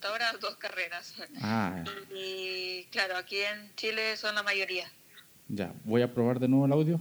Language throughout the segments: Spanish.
hasta ahora dos carreras. Ah, Y claro, aquí en Chile son la mayoría. ya. Voy a probar de nuevo el audio.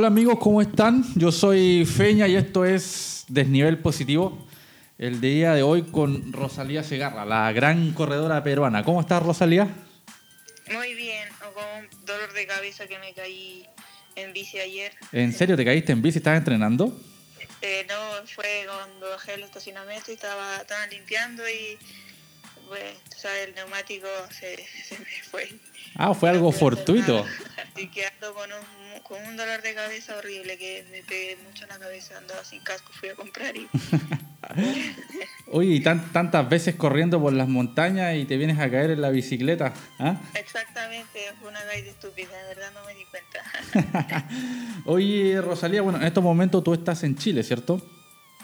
Hola amigos, ¿cómo están? Yo soy Feña y esto es Desnivel Positivo. El día de hoy con Rosalía Segarra, la gran corredora peruana. ¿Cómo estás, Rosalía? Muy bien, con dolor de cabeza que me caí en bici ayer. ¿En serio te caíste en bici? ¿Estás entrenando? Eh, no, fue cuando bajé el estacionamiento y estaba, estaban limpiando y pues, tú sabes, el neumático se, se me fue. Ah, fue algo No fortuito. nada. Así que ando con un, con un dolor de cabeza horrible que me pegué mucho en la cabeza, andaba sin casco, fui a comprar y Oye, y tan- tantas veces corriendo por las montañas y te vienes a caer en la bicicleta. ¿ah? exactamente fue una caída estúpida, de verdad no me di cuenta. Oye, Rosalía, bueno, en estos momentos tú estás en Chile, ¿cierto?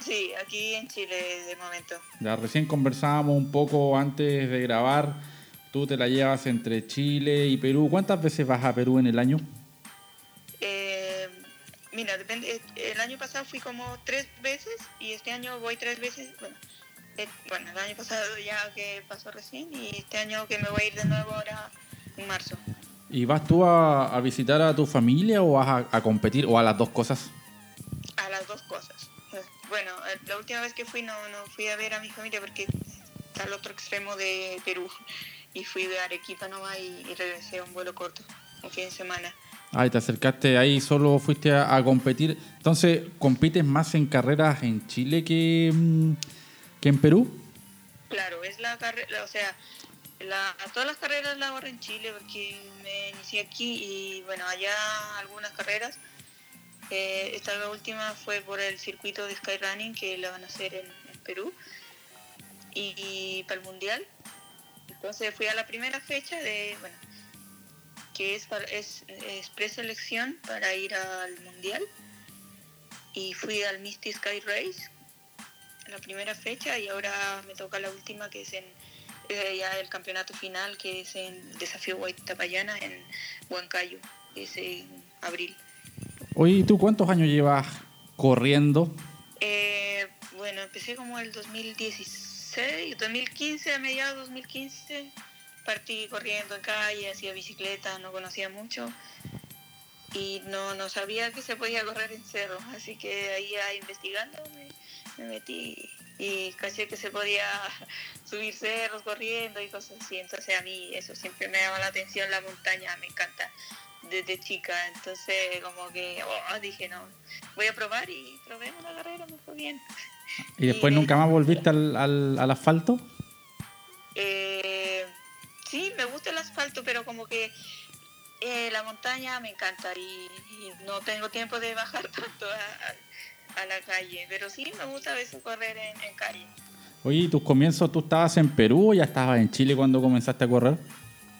Sí, aquí en Chile de momento. Ya recién conversábamos un poco antes de grabar. Tú te la llevas entre Chile y Perú. ¿Cuántas veces vas a Perú en el año? Eh, mira, depende. El año pasado fui como tres veces y este año voy tres veces. Bueno, eh, bueno, el año pasado ya que pasó recién y este año que me voy a ir de nuevo ahora en marzo. ¿Y vas tú a, a visitar a tu familia o vas a, a competir o a las dos cosas? A las dos cosas. Bueno, eh, la última vez que fui no, no fui a ver a mi familia porque está al otro extremo de Perú y fui de Arequipa nomás y, y regresé a un vuelo corto, un fin de semana. Ay, te acercaste ahí, solo fuiste a, a competir. Entonces, ¿compites más en carreras en Chile que, mm, que en Perú? Claro, es la carrera, o sea, la, todas las carreras las hago en Chile porque me inicié aquí y bueno, allá algunas carreras. Eh, esta última fue por el circuito de Skyrunning que la van a hacer en, en Perú y, y para el Mundial. Entonces fui a la primera fecha de, bueno, que es, para- es, es preselección para ir al Mundial y fui al Misty Sky Race la primera fecha y ahora me toca la última que es en eh, ya el campeonato final que es en Desafío Guaitapayana en Huancayo, es en abril. Oye, ¿y tú cuántos años llevas corriendo? Eh, bueno, empecé como el 2016, 2015, a mediados de 2015, partí corriendo en calle, hacía bicicleta, no conocía mucho y no, no sabía que se podía correr en cerro, así que ahí investigando me, me metí y caché que se podía subir cerros corriendo y cosas así, entonces a mí eso siempre me llama la atención, la montaña me encanta desde chica, entonces como que oh, dije no, voy a probar y probé una carrera, me fue bien. ¿Y después Y- nunca más volviste al, al- al asfalto? Eh, sí, me gusta el asfalto, pero como que eh, la montaña me encanta y, y no tengo tiempo de bajar tanto a, a- a la calle, pero sí me gusta a veces correr en, en calle. Oye, ¿y tus comienzos tú estabas en Perú o ya estabas en Chile cuando comenzaste a correr?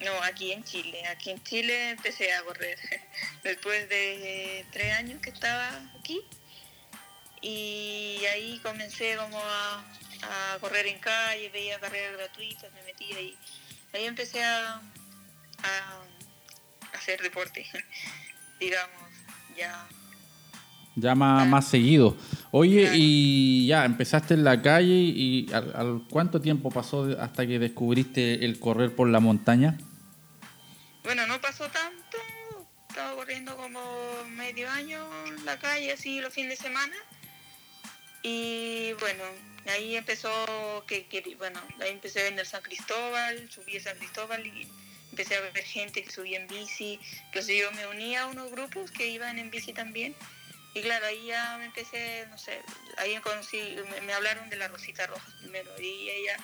No, aquí en Chile, aquí en Chile empecé a correr después de tres años que estaba aquí y ahí comencé como a, a correr en calle, veía carreras gratuitas, me metí ahí, ahí empecé a, a hacer deporte, digamos, ya. Ya más, más seguido. Oye, y ya empezaste en la calle y ¿al, al cuánto tiempo pasó hasta que descubriste el correr por la montaña? Bueno, no pasó tanto, estaba corriendo como medio año en la calle, así los fines de semana. Y bueno, ahí empezó, que, que- bueno, ahí empecé a ver el San Cristóbal, subí a San Cristóbal y empecé a ver gente que subía en bici. Entonces yo me uní a unos grupos que iban en bici también. Y claro, ahí ya me empecé, no sé, ahí conocí, me, me hablaron de la Rosita Rojas primero. Y ella,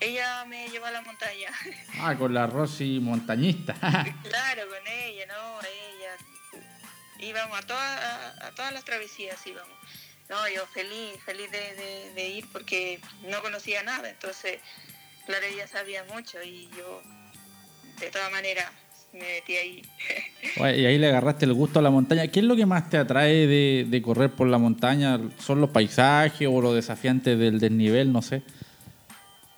ella me llevó a la montaña. Ah, con la Rosy montañista. Claro, con ella, ¿no? Ella. Íbamos a, todas a, a todas las travesías, íbamos. No, yo feliz, feliz de, de- de ir porque no conocía nada, entonces, claro, ella sabía mucho y yo, de todas maneras, me metí ahí. y ahí le agarraste el gusto a la montaña. ¿Qué es lo que más te atrae de, de correr por la montaña? ¿Son los paisajes o los desafiantes del desnivel? No sé.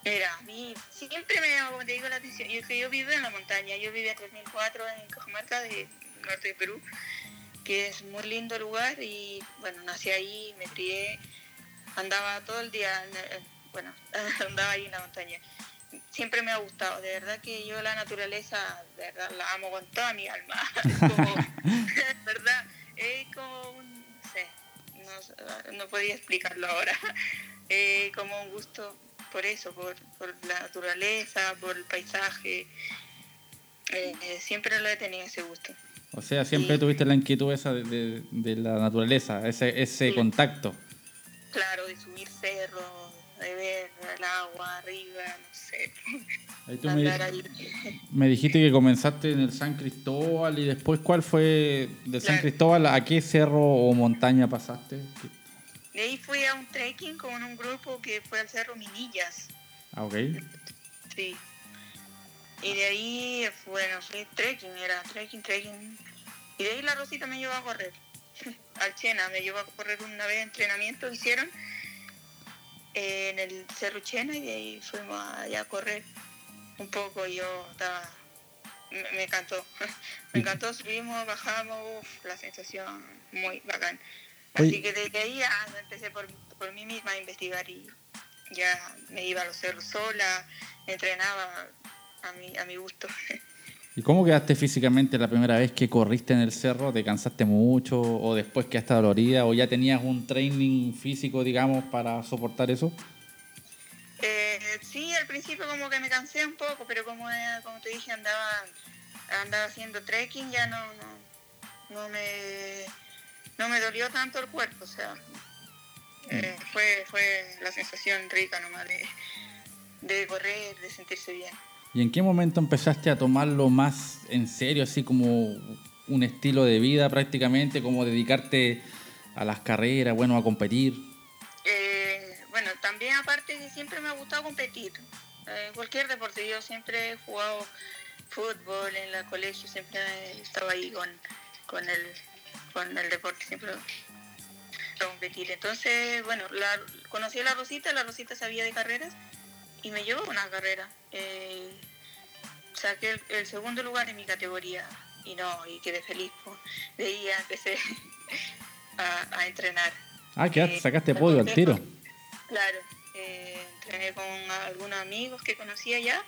Mira, a mí siempre me llama, como te digo, la atención. Yo, yo vivo en la montaña, yo viví en 3004 en Cajamarca, de norte de Perú, que es muy lindo lugar y bueno, nací ahí, me crié, andaba todo el día, bueno, andaba ahí en la montaña siempre me ha gustado. De verdad que yo la naturaleza, de verdad, la amo con toda mi alma. Como, ¿verdad? Es como un, no sé, no, podía explicarlo ahora. Eh, como un gusto por eso, por, por la naturaleza, por el paisaje. Eh, siempre lo he tenido ese gusto. O sea, siempre tuviste la inquietud esa de, de, la naturaleza, ese, ese contacto. Claro, de subir cerros de ver el agua arriba, no sé. Ahí tú me, dijiste que comenzaste en el San Cristóbal y después, ¿cuál fue de San Cristóbal? ¿A qué cerro o montaña pasaste? De ahí fui a un trekking con un grupo que fue al Cerro Minillas. Ah, ok. Sí. Y de ahí, bueno, fue trekking, era trekking, trekking. Y de ahí la Rosita me llevó a correr. al Chena, me llevó a correr una vez entrenamiento, hicieron en el Cerro Chena y de ahí fuimos allá a correr un poco. Yo estaba, me, encantó, me encantó, subimos, bajamos, la sensación muy bacán. Así que desde ahí ya empecé por, por mí misma a investigar y ya me iba a los cerros sola, entrenaba a mi, a mi gusto. ¿Y cómo quedaste físicamente la primera vez que corriste en el cerro? ¿Te cansaste mucho o después quedaste dolorida o ya tenías un training físico, digamos, para soportar eso? Eh, sí, al principio como que me cansé un poco, pero como, eh, como te dije, andaba, andaba haciendo trekking, ya no, no, no, me, no me dolió tanto el cuerpo, o sea, eh, mm. fue, fue la sensación rica nomás de, de correr, de sentirse bien. ¿Y en qué momento empezaste a tomarlo más en serio, así como un estilo de vida prácticamente, como dedicarte a las carreras, bueno, a competir? Eh, bueno, también aparte que siempre me ha gustado competir. Eh, cualquier deporte, yo siempre he jugado fútbol en el colegio, siempre estaba ahí con, con, el, con el deporte, siempre competir. Entonces, bueno, la, conocí a la Rosita, la Rosita sabía de carreras y me llevó una carrera. Eh, saqué el, segundo lugar en mi categoría y no, y quedé feliz. De ahí empecé a, entrenar. Ah, que eh, sacaste podio al tiro. claro, eh, entrené con algunos amigos que conocía ya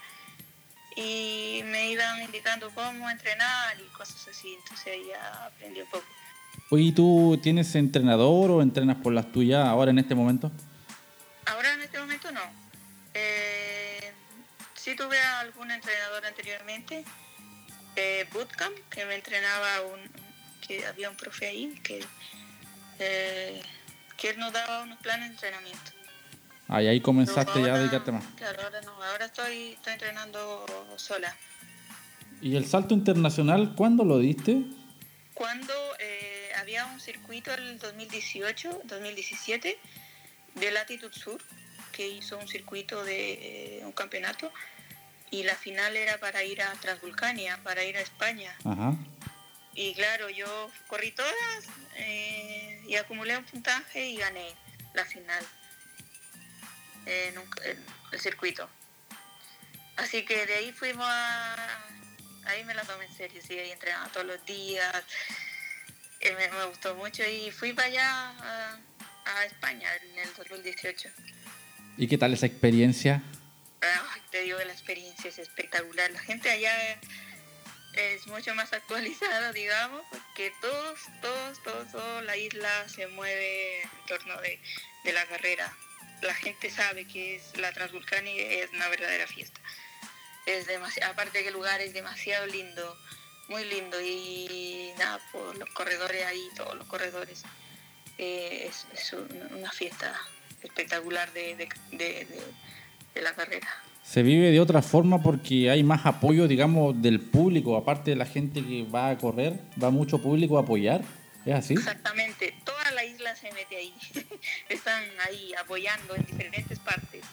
y me iban indicando cómo entrenar y cosas así, entonces ya aprendí un poco. Oye, ¿tú tienes entrenador o entrenas por las tuyas ahora en este momento? Ahora en este momento no. Eh, sí tuve algún entrenador anteriormente, eh, Bootcamp, que me entrenaba, un, que había un profe ahí que, eh, que él nos daba unos planes de entrenamiento. Ah, y ahí comenzaste ya a dedicarte más. Claro, ahora no, ahora estoy, estoy entrenando sola. ¿Y el salto internacional cuándo lo diste? Cuando eh, había un circuito en el 2018, 2017 de Latitud Sur, que hizo un circuito de eh, un campeonato y la final era para ir a Transvulcania, para ir a España. Y claro, yo corrí todas eh, y acumulé un puntaje y gané la final en, el circuito. Así que de ahí fuimos a... Ahí me la tomé en serio, sí, ahí entrenaba todos los días. Eh, me, me, gustó mucho y fui para allá a, a España en el 2018. ¿Y qué tal esa experiencia? te digo la experiencia es espectacular. La gente allá es mucho más actualizada, digamos, porque todos, todos, todos, toda la isla se mueve en torno de, la carrera. La gente sabe que es la Transvulcania es una verdadera fiesta. Es demasiado, aparte que el lugar es demasiado lindo, muy lindo y nada, por los corredores ahí, todos los corredores, eh, es, una fiesta espectacular de, de, la carrera. Se vive de otra forma porque hay más apoyo, digamos, del público, aparte de la gente que va a correr, va mucho público a apoyar. ¿Es así? Exactamente, toda la isla se mete ahí. Están ahí apoyando en diferentes partes.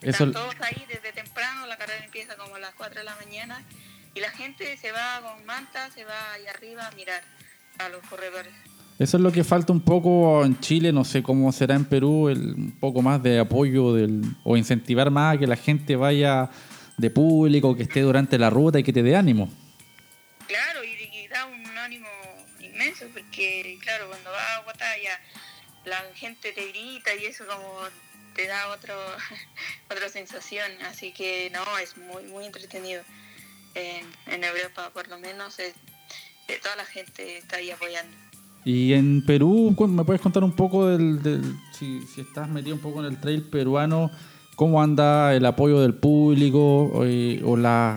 Están todos ahí desde temprano, la carrera empieza como a las 4 de la mañana y la gente se va con manta, se va ahí arriba a mirar a los corredores. Eso es lo que falta un poco en Chile, no sé cómo será en Perú, el, un poco más de apoyo del, o incentivar más a que la gente vaya de público, que esté durante la ruta y que te dé ánimo. Claro, y, y da un ánimo inmenso, porque claro, cuando vas a batalla, la gente te grita y eso como te da otro, otra sensación, así que no, es muy, muy entretenido. En, en Europa, por lo menos, eh, toda la gente está ahí apoyando. Y en Perú, ¿me puedes contar un poco del, si, estás metido un poco en el trail peruano, cómo anda el apoyo del público eh,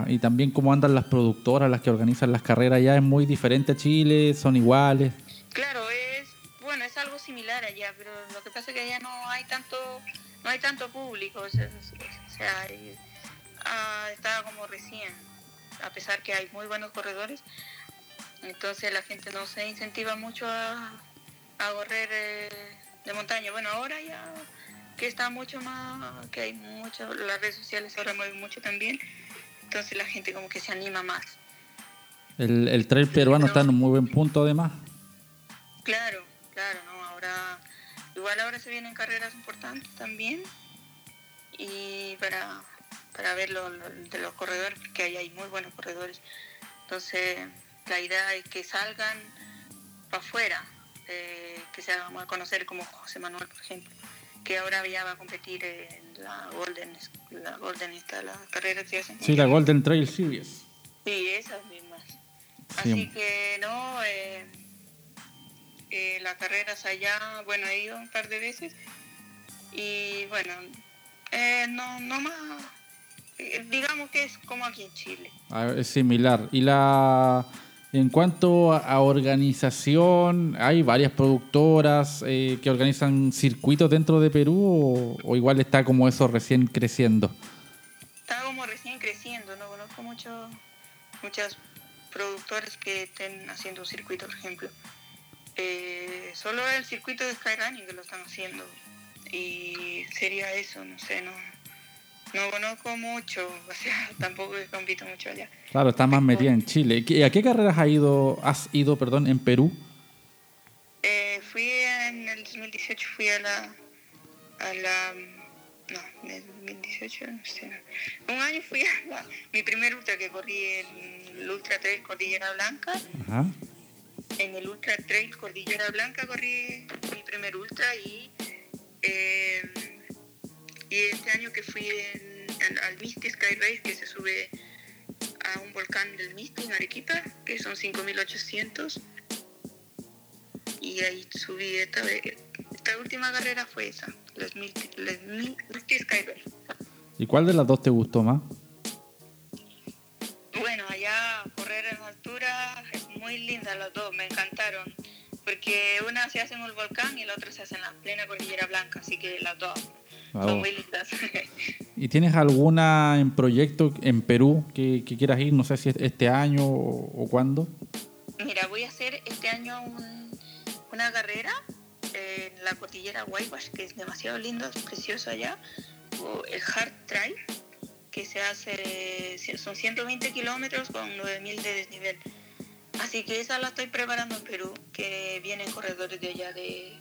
y también cómo andan las productoras, las que organizan las carreras allá? ¿Es muy diferente a Chile? ¿Son iguales? Claro, es bueno, es algo similar allá, pero lo que pasa es que allá no hay tanto no hay tanto público, o sea, o sea, ah, como recién, a pesar que hay muy buenos corredores, entonces la gente no se incentiva mucho a, a correr eh, de montaña. Bueno, ahora ya que está mucho más, que hay mucho, las redes sociales ahora mueven mucho también, entonces la gente como que se anima más. El, el trail peruano está en un muy buen punto además. Claro, claro, ¿no? Ahora, igual ahora se vienen carreras importantes también y para, para ver lo, lo de los corredores, porque ahí hay muy buenos corredores. Entonces, la idea es que salgan para afuera, eh, que se hagan a conocer como José Manuel, por ejemplo, que ahora ya va a competir en la Golden, la Golden esta, la carrera que hacen. Sí, la Golden Trail Series. Sí, esas mismas. Sí. Así que no, eh, eh, las carreras allá, bueno, he ido un par de veces y bueno, eh, no, no más, eh, digamos que es como aquí en Chile. Ah, Es similar. Y la en cuanto a- organización, hay varias productoras eh, que organizan circuitos dentro de Perú o, igual está como eso recién creciendo. Está como recién creciendo, no conozco mucho, muchas productores que estén haciendo un circuito, por ejemplo. Eh, solo el circuito de Skyrunning que lo están haciendo. Y sería eso, no sé, no, no conozco mucho, o sea, tampoco compito mucho allá. Claro, está más metida en Chile. ¿Qué- ¿A qué carreras has ido, has ido perdón, en Perú? Eh, fui en el 2018, fui a la, a la, no, en el 2018, no sé, un año fui a la, mi primer ultra que corrí en el Ultra Trail Cordillera Blanca, Ajá. en el Ultra Trail Cordillera Blanca corrí mi primer ultra y, eh, y este año que fui en- al Misty Sky Race que se sube a un volcán del Misty en Arequipa, que son 5800 y ahí subí esta última carrera fue esa, las Misty, las Misty Sky Race. ¿Y cuál de las dos te gustó más? Bueno, allá correr en altura es muy linda las dos, me encantaron. Porque una se hace en el volcán y la otra se hace en la plena cordillera blanca, así que las dos son muy lindas. ¿Y tienes alguna en proyecto en Perú que, quieras ir? No sé si es este año o, o cuándo. Mira, voy a hacer este año un- una carrera en la cordillera Guaybash, que es demasiado lindo, es precioso allá, el Hard Trail, que se hace, son 120 kilómetros con 9000 de desnivel. Así que esa la estoy preparando en Perú, que vienen corredores de allá de,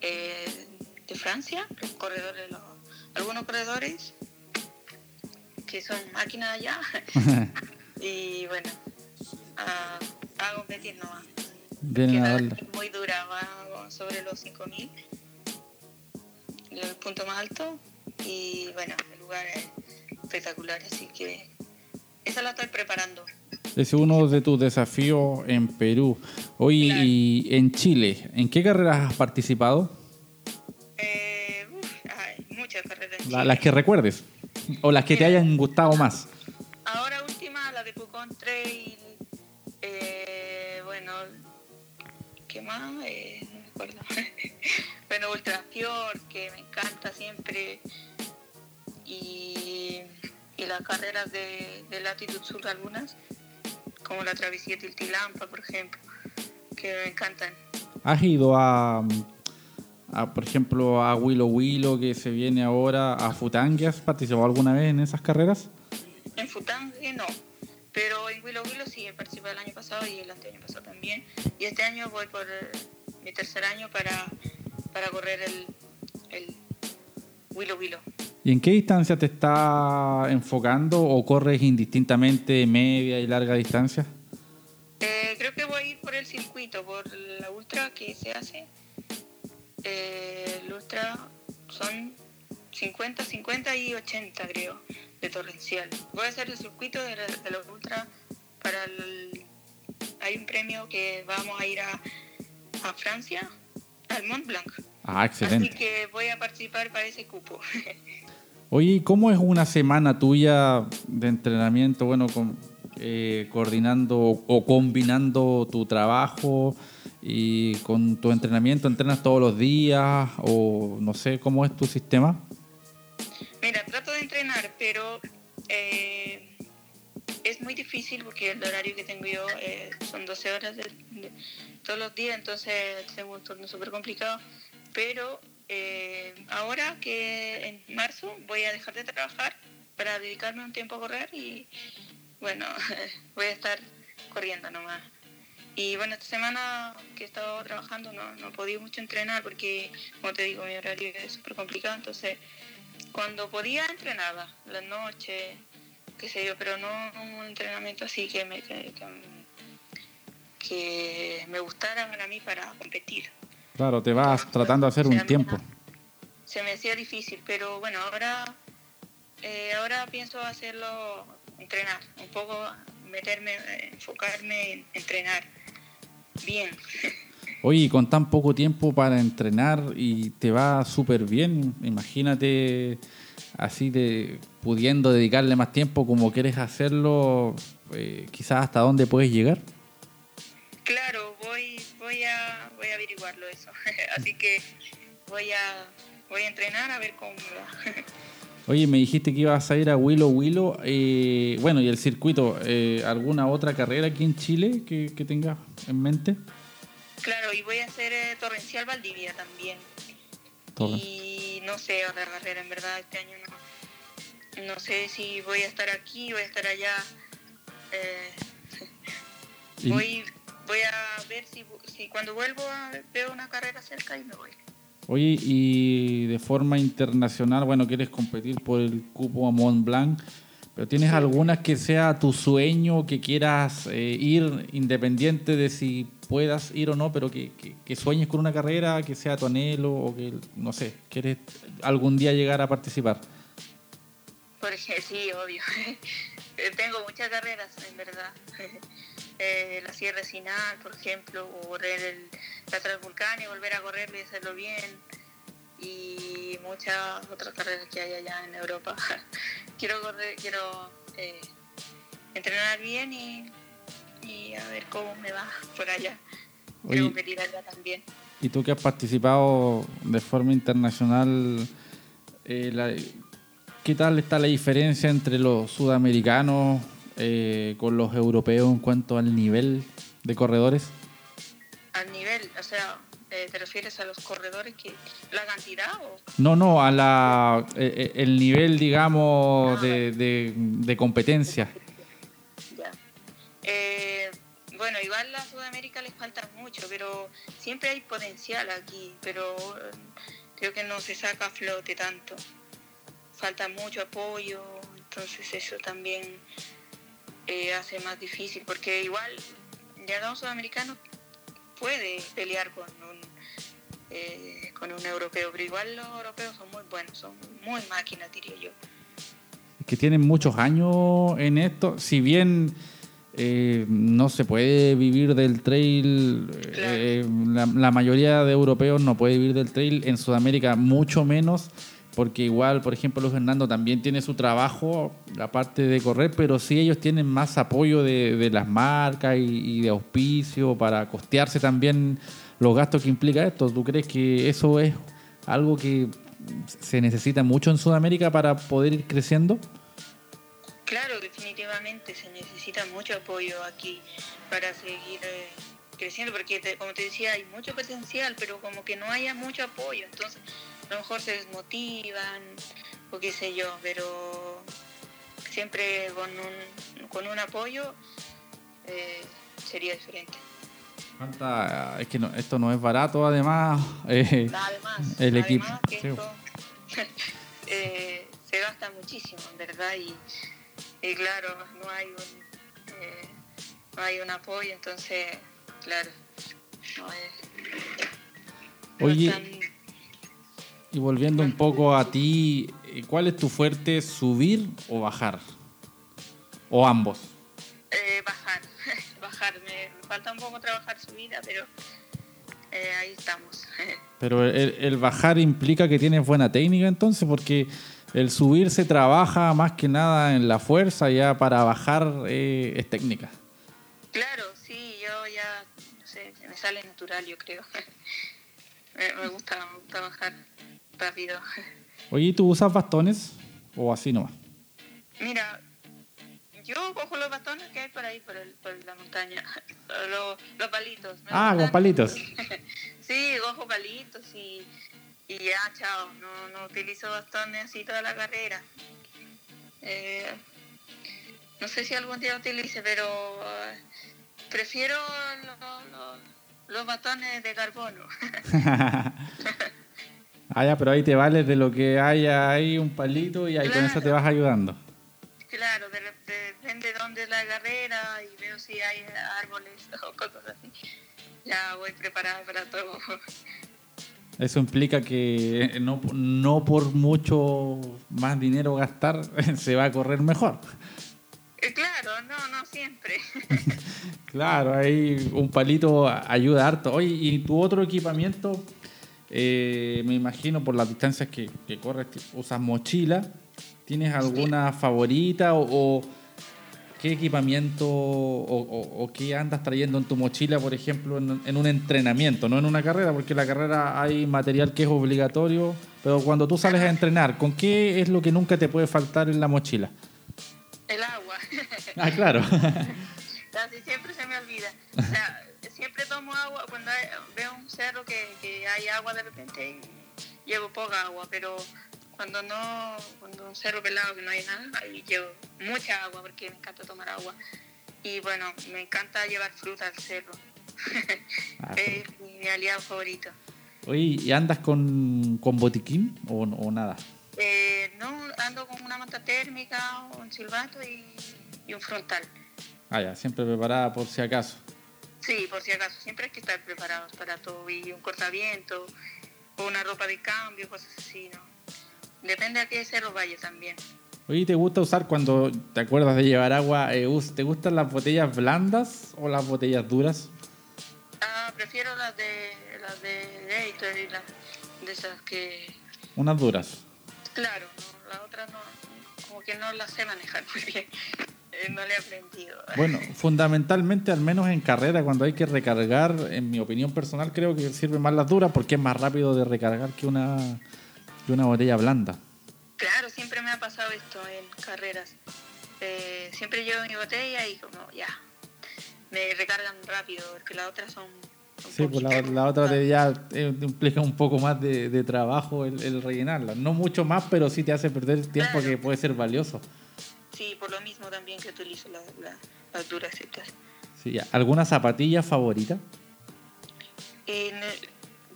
eh, de Francia, los corredores, los- algunos corredores que son máquinas allá. y bueno, a, a competir nomás. Vienen a darle. muy dura, va sobre los 5000, el punto más alto. Y bueno, el lugar es espectacular, así que esa la estoy preparando. Ese es uno de tus desafíos en Perú. Hoy Claro. y en Chile, ¿en qué carreras has participado? La- las que recuerdes. O las que te hayan gustado más. Ahora última, la de Pucón Trail. Eh, bueno, ¿qué más? Eh, no me acuerdo. bueno, Ultra Fjord, que me encanta siempre. Y, y las carreras de, de latitud sur algunas, como la travesía Tiltilampa, por ejemplo, que me encantan. ¿Has ido a, a, por ejemplo, a Willow Willow, que se viene ahora, a Futangue? ¿Has participado alguna vez en esas carreras? En Futangue no, Pero en Willow Willow sí, he participado el año pasado y el año pasado también. Y este año voy por mi tercer año para, para correr el, el Willow Willow. ¿Y en qué distancia te está enfocando o corres indistintamente media y larga distancia? Eh, creo que voy a ir por el circuito, por la ultra que se hace. Eh, el ultra son 50, 50 y 80 creo, de torrencial. Voy a hacer el circuito de la, de ultra para el... Hay un premio que vamos a ir a, a Francia, al Mont Blanc. Ah, excelente. Así que voy a participar para ese cupo. Oye, ¿cómo es una semana tuya de entrenamiento? Bueno, con, eh, coordinando o combinando tu trabajo y con tu entrenamiento. ¿Entrenas todos los días o no sé cómo es tu sistema? Mira, trato de entrenar, pero eh, es muy difícil porque el horario que tengo yo eh, son 12 horas todos los días, entonces tengo un turno súper complicado. Pero eh, ahora que en marzo voy a dejar de trabajar para dedicarme un tiempo a correr y bueno, voy a estar corriendo nomás. Y bueno, esta semana que he estado trabajando no, no he podido mucho entrenar porque, como te digo, mi horario es súper complicado, entonces cuando podía entrenaba, la noche, qué sé yo, pero no un entrenamiento así que me, que, que me gustara para mí para competir. Claro, te vas tratando de hacer un tiempo. Se me hacía difícil, pero bueno, ahora, eh, ahora pienso hacerlo, entrenar, un poco meterme, enfocarme en entrenar bien. Oye, con tan poco tiempo para entrenar y te va súper bien, imagínate así de pudiendo dedicarle más tiempo como quieres hacerlo, eh, quizás hasta dónde puedes llegar. Claro, voy, voy a, voy a averiguarlo eso. Así que voy a, voy a entrenar a ver cómo me va. Oye, me dijiste que ibas a ir a Willow Willow. Eh, bueno, y el circuito, eh, ¿alguna otra carrera aquí en Chile que, que tengas en mente? Claro, y voy a hacer eh, Torrencial Valdivia también. Y no sé otra carrera, en verdad, este año no. No sé si voy a estar aquí, voy a estar allá. voy voy a ver si, si cuando vuelvo veo una carrera cerca y me voy. Oye, y de forma internacional, bueno, quieres competir por el cupo a Mont Blanc, pero ¿tienes algunas que sea tu sueño, que quieras eh, ir independiente de si puedas ir o no, pero que, que, sueñes con una carrera, que sea tu anhelo o que, no sé, quieres algún día llegar a participar? Porque sí, obvio. Tengo muchas carreras, en verdad. Eh, la Sierra Sinal, por ejemplo, o correr el, la Transvulcana y volver a correrlo y hacerlo bien. Y muchas otras carreras que hay allá en Europa. quiero correr, quiero eh, entrenar bien y, y, a ver cómo me va por allá. Quiero competir allá también. Y tú que has participado de forma internacional, eh, ¿qué tal está la diferencia entre los sudamericanos eh, con los europeos en cuanto al nivel de corredores? Al nivel, o sea, eh, ¿te refieres a los corredores que la cantidad o? No, no, a la eh, el nivel, digamos, ah, de, de, competencia. Ya. bueno, igual a Sudamérica les falta mucho, pero siempre hay potencial aquí, pero creo que no se saca a flote tanto. Falta mucho apoyo, entonces eso también eh, hace más difícil, porque igual ya un sudamericano puede pelear con un, eh, con un europeo, pero igual los europeos son muy buenos, son muy máquinas, diría yo. Que tienen muchos años en esto, si bien eh, no se puede vivir del trail, la, la mayoría de europeos no puede vivir del trail, en Sudamérica mucho menos porque igual, por ejemplo, Luis Fernando también tiene su trabajo, aparte de correr, pero sí ellos tienen más apoyo de, las marcas y, de auspicio para costearse también los gastos que implica esto. ¿Tú crees que eso es algo que se necesita mucho en Sudamérica para poder ir creciendo? Claro, definitivamente se necesita mucho apoyo aquí para seguir eh, creciendo, porque como te decía, hay mucho potencial, pero como que no haya mucho apoyo, entonces a lo mejor se desmotivan o qué sé yo, pero siempre con un, con un apoyo eh, sería diferente. Es que no, esto no es barato, además. Eh, además, el equipo. Que esto, eh, se gasta muchísimo, en verdad, y, y claro, no hay un, no hay un apoyo, entonces, claro, no es. Oye, y volviendo un poco a ti, ¿cuál es tu fuerte, subir o bajar? ¿O ambos? Eh, bajar, bajar. Me falta un poco trabajar subida, pero eh, ahí estamos. Pero el, bajar implica que tienes buena técnica entonces, porque el subir se trabaja más que nada en la fuerza, ya para bajar eh, es técnica. Claro, sí, yo ya, no sé, me sale natural, yo creo. me, gusta, me gusta bajar rápido. Oye, ¿tú usas bastones o así nomás? Mira, yo cojo los bastones que hay por ahí, por, el, por la montaña. Los, los palitos. ah, con palitos. sí, cojo palitos y, y ya, chao. No, no utilizo bastones así toda la carrera. Eh, no sé si algún día utilice, pero eh, prefiero los bastones de carbono. Ah, ya, pero ahí te vales de lo que haya ahí un palito y ahí con eso te vas ayudando. Claro, depende de dónde la carrera y veo si hay árboles o cosas así. Ya voy preparada para todo. Eso implica que no, no por mucho más dinero gastar se va a correr mejor. Eh, claro, no, no siempre. claro, ahí un palito ayuda harto. Oye, ¿y tu otro equipamiento? Eh, me imagino por las distancias que, corres, usas mochila. ¿Tienes alguna favorita o, qué equipamiento o, qué andas trayendo en tu mochila, por ejemplo, en, un entrenamiento, no en una carrera? Porque en la carrera hay material que es obligatorio, pero cuando tú sales a entrenar, ¿con qué es lo que nunca te puede faltar en la mochila? El agua. ah, claro. siempre se me olvida siempre tomo agua cuando veo un cerro que, hay agua de repente llevo poca agua, pero cuando no, cuando un cerro pelado que no hay nada, ahí llevo mucha agua porque me encanta tomar agua. Y bueno, me encanta llevar fruta al cerro. Ah, es mi, aliado favorito. Oye, ¿y andas con, con botiquín o, o nada? Eh, no, ando con una manta térmica, un silbato y, y un frontal. Ah, ya, siempre preparada por si acaso. Sí, por si acaso, siempre hay que estar preparados para todo y un cortaviento o una ropa de cambio, cosas así, ¿no? Depende a qué cerro vaya también. Oye, ¿te gusta usar cuando te acuerdas de llevar agua? Eh, ¿Te gustan las botellas blandas o las botellas duras? Ah, prefiero las de las de y las de esas que... Unas duras. Claro, no, las otras no, como que no las sé manejar muy bien. Eh, no le he aprendido. Bueno, fundamentalmente, al menos en carrera, cuando hay que recargar, en mi opinión personal, creo que sirve más las duras porque es más rápido de recargar que una, que una botella blanda. Claro, siempre me ha pasado esto en carreras. Eh, siempre llevo mi botella y como ya, me recargan rápido porque las otras son... Sí, pues la, la, otra ya eh, implica un poco más de, trabajo el, rellenarla. No mucho más, pero sí te hace perder tiempo que puede ser valioso. Sí, por lo mismo también que utilizo las duras estas. Sí, ¿Alguna zapatilla favorita?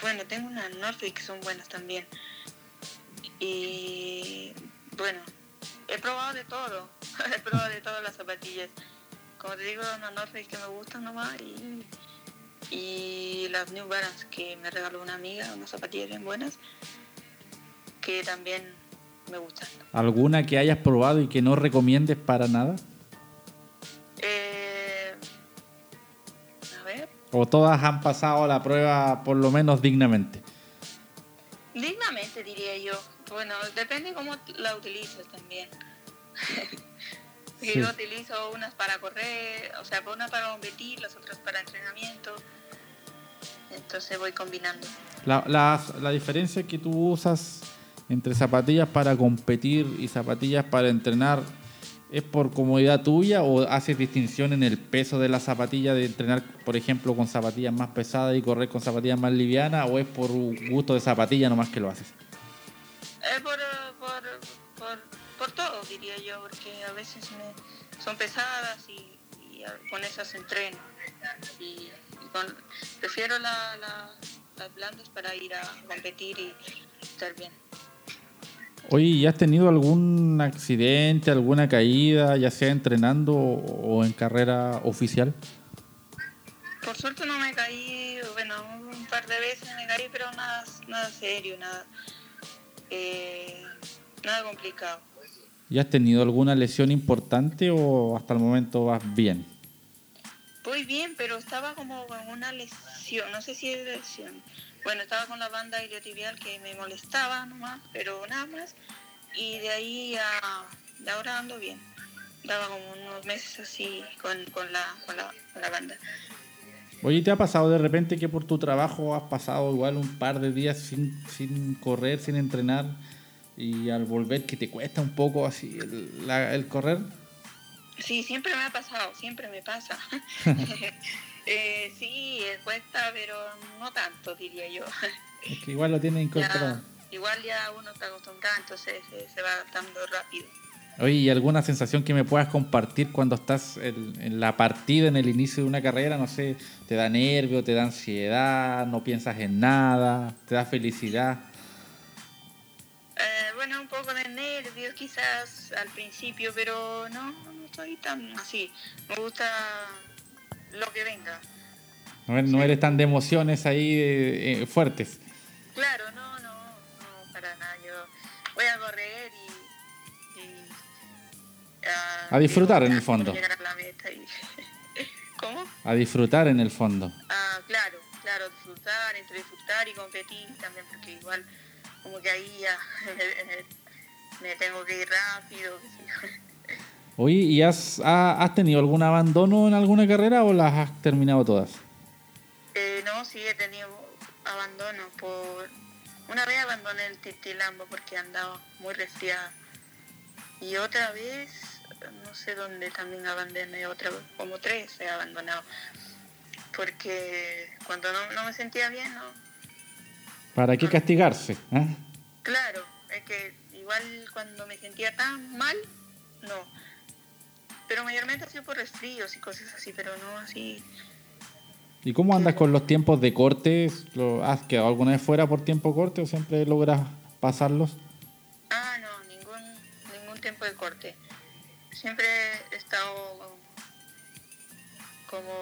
bueno, tengo unas Norfolk que son buenas también. Y bueno, he probado de todo. he probado de todas las zapatillas. Como te digo, unas Norfolk que me gustan nomás y, y las New Balance que me regaló una amiga, unas zapatillas bien buenas que también me gustan. ¿Alguna que hayas probado y que no recomiendes para nada? Eh, a ver. ¿O todas han pasado la prueba por lo menos dignamente? Dignamente diría yo. Bueno, depende cómo la utilices también. Yo utilizo unas para correr, o sea, una para competir, las otras para entrenamiento. Entonces voy combinando. La, la, la diferencia que tú usas entre zapatillas para competir y zapatillas para entrenar es por comodidad tuya o haces distinción en el peso de la zapatilla de entrenar, por ejemplo, con zapatillas más pesadas y correr con zapatillas más livianas o es por gusto de zapatilla nomás que lo haces? Es por, por, por, por todo, diría yo, porque a veces son pesadas y, con esas entreno. Y, prefiero las blandas para ir a competir y estar bien. Oye, ¿y has tenido algún accidente, alguna caída, ya sea entrenando o en carrera oficial? Por suerte no me caí, bueno, un par de veces me caí, pero nada, nada serio, nada, eh, nada complicado. ¿Y has tenido alguna lesión importante o hasta el momento vas bien? Voy bien, pero estaba como con una lesión, no sé si es lesión. Bueno, estaba con la banda iliotibial que me molestaba nomás, pero nada más. Y de ahí a de ahora ando bien. Daba como unos meses así con, con, la, con, la, con la banda. Oye, ¿te ha pasado de repente que por tu trabajo has pasado igual un par de días sin, sin correr, sin entrenar y al volver que te cuesta un poco así el, correr? Sí, siempre me ha pasado, siempre me pasa. eh, sí, cuesta, pero no tanto, diría yo. es que igual lo tiene incorporado. igual ya uno está acostumbrado, entonces se va adaptando rápido. Oye, ¿y alguna sensación que me puedas compartir cuando estás en, la partida, en el inicio de una carrera? No sé, ¿te da nervio, te da ansiedad, no piensas en nada, te da felicidad? Eh, bueno, un poco de nervios quizás al principio, pero no, no estoy tan así. Me gusta lo que venga. No, eres tan de emociones ahí eh, fuertes. Claro, no, no, no, para nada. Yo voy a correr y a disfrutar en el fondo. ¿Cómo? A disfrutar en el fondo. Ah, claro, claro, disfrutar, entre disfrutar y competir también, porque igual como que ahí ya me tengo que ir rápido. Oye, ¿y has, has tenido algún abandono en alguna carrera o las has terminado todas? Eh, no, sí, he tenido abandono. Por... Una vez abandoné el Titilambo porque andaba muy resfriada. Y otra vez no sé dónde también abandoné otra vez, como tres he abandonado. Porque cuando no, me sentía bien, no. ¿Para qué castigarse? Eh? Claro, es que igual cuando me sentía tan mal, no. Pero mayormente ha sido por resfríos y cosas así, pero no así. ¿Y cómo andas con los tiempos de corte? ¿Has quedado alguna vez fuera por tiempo corte o siempre logras pasarlos? Ah, no, ningún, ningún tiempo de corte siempre he estado como...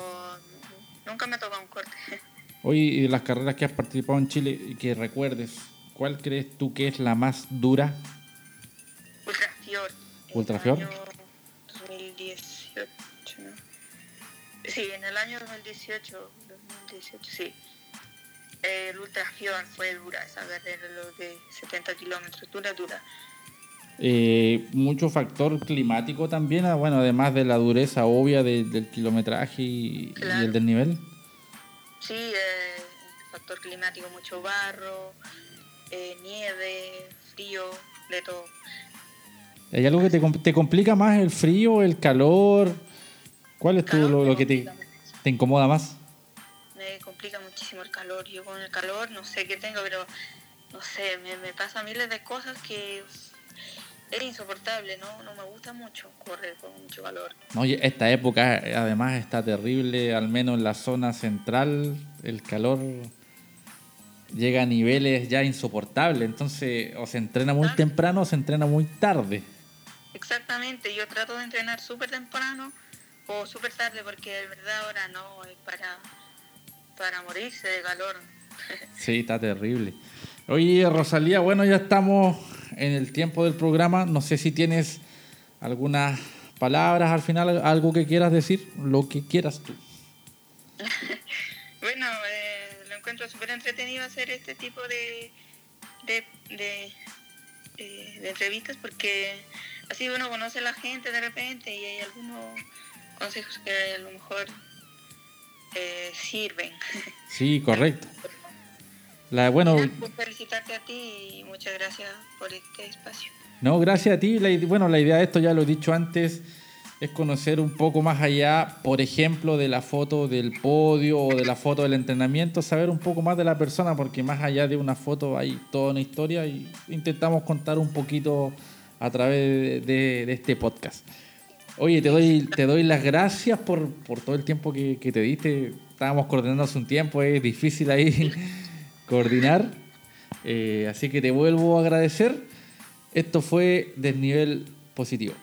Nunca me ha tocado un corte. Hoy, y de las carreras que has participado en Chile y que recuerdes, ¿cuál crees tú que es la más dura? Ultrafior. ¿Ultrafior? En el año 2018, ¿no? Sí, en el año 2018, 2018, sí. El Ultrafior fue dura, esa carrera, lo de 70 kilómetros, dura, dura. Eh, mucho factor climático también, ah, bueno, además de la dureza obvia del kilometraje y, el del nivel. Sí, eh, factor climático, mucho barro, eh, nieve, frío, de todo. ¿Hay algo que te, te, complica más el frío, el calor? ¿Cuál es lo, que te, te, incomoda más? Me complica muchísimo el calor. Yo con el calor no sé qué tengo, pero no sé, me, me pasa miles de cosas que es insoportable, ¿no? No me gusta mucho correr con mucho calor. Oye, esta época además está terrible, al menos en la zona central, el calor llega a niveles ya insoportables, entonces o se entrena muy temprano o se entrena muy tarde. Exactamente, yo trato de entrenar súper temprano o súper tarde porque de verdad ahora no es para, para morirse de calor. sí, está terrible. Oye, Rosalía, bueno, ya estamos en el tiempo del programa. No sé si tienes algunas palabras al final, algo que quieras decir, lo que quieras tú. bueno, eh, lo encuentro súper entretenido hacer este tipo de, de, de, eh, entrevistas porque así uno conoce a la gente de repente y hay algunos consejos que a lo mejor eh, sirven. Sí, correcto. La, bueno, felicitarte a ti y muchas gracias por este espacio. No, gracias a ti. La, bueno, la idea de esto, ya lo he dicho antes, es conocer un poco más allá, por ejemplo, de la foto del podio o de la foto del entrenamiento, saber un poco más de la persona, porque más allá de una foto hay toda una historia y intentamos contar un poquito a través de, este podcast. Oye, te doy, te doy las gracias por, por todo el tiempo que, que te diste. Estábamos coordinando hace un tiempo, es difícil ahí coordinar. Eh, así que te vuelvo a agradecer. Esto fue Desnivel Positivo.